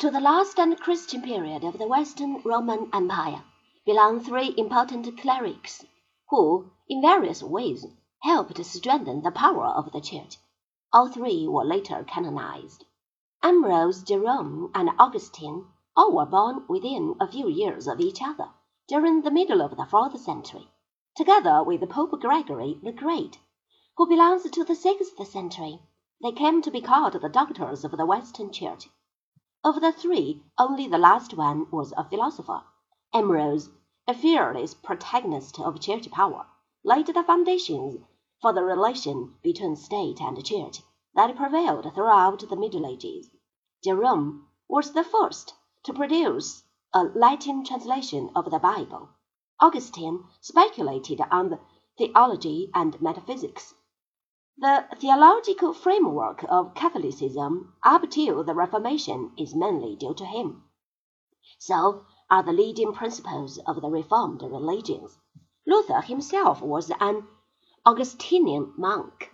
To the last and Christian period of the Western Roman Empire belong three important clerics, who, in various ways, helped to strengthen the power of the Church. All three were later canonized. Ambrose, Jerome, and Augustine all were born within a few years of each other, during the middle of the fourth century, together with Pope Gregory the Great, who belongs to the sixth century. They came to be called the doctors of the Western Church. Of the three, only the last one was a philosopher. Ambrose, a fearless protagonist of church power, laid the foundations for the relation between state and church that prevailed throughout the Middle Ages. Jerome was the first to produce a Latin translation of the Bible. Augustine speculated on the theology and metaphysics. The theological framework of Catholicism up till the Reformation is mainly due to him. So are the leading principles of the Reformed religions. Luther himself was an Augustinian monk.